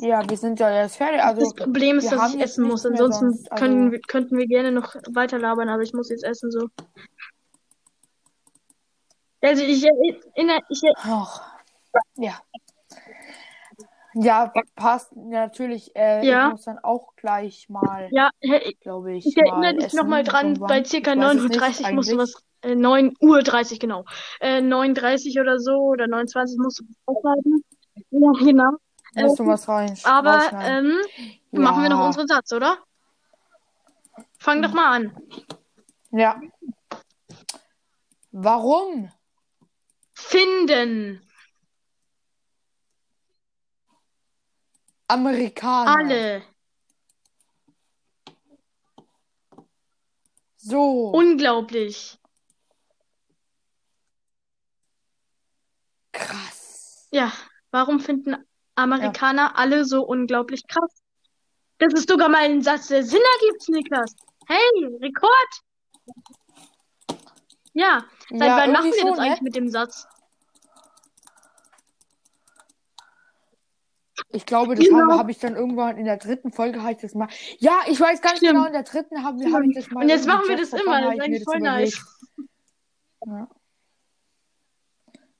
Ja, wir sind ja jetzt fertig. Also, das Problem ist, dass ich essen muss. Ansonsten sonst. Also- können, könnten wir gerne noch weiter labern, aber ich muss jetzt essen so. Also ich erinnere, ich, ach, ja. Ja, passt natürlich. Äh, Ja. ich muss dann auch gleich mal, ja, glaube ich, Ich erinnere dich nochmal dran, bei circa Ich weiß es 9.30 nicht Uhr musst du was, äh, 9 Uhr 30, genau. Äh, 9.30 oder so, oder 29 musst du was aufschreiben. Ja, genau. Musst du was rein, Aber, rausschneiden. ähm, machen wir noch Ja. unseren Satz, oder? Fang doch mal an. Ja. Warum? Finden. Amerikaner. Alle. So. Unglaublich. krass. Ja, warum finden Amerikaner alle so unglaublich krass? Das ist sogar mal ein Satz, der Sinn ergibt, Niklas. Hey, Rekord! Ja, seit Ja, wann machen wir das ne? eigentlich mit dem Satz? Ich glaube, das Genau. habe hab ich dann irgendwann in der dritten Folge halt das mal. Ja, ich weiß ganz Stimmt. genau, in der dritten habe hab ich das mal. Und jetzt machen wir das immer, das ist ich eigentlich voll nice. Ja.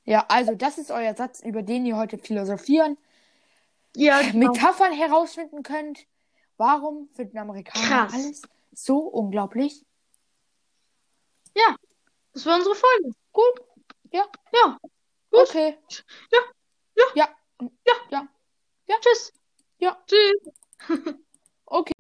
ja, also das ist euer Satz, über den ihr heute philosophieren, Ja, genau. Metaphern herausfinden könnt. Warum finden Amerikaner Krass. alles so unglaublich? Das war unsere Folge. Gut. Ja. Ja. Gut. Okay. Ja. Ja. Ja. Ja. Ja. Tschüss. Ja. Tschüss. Okay.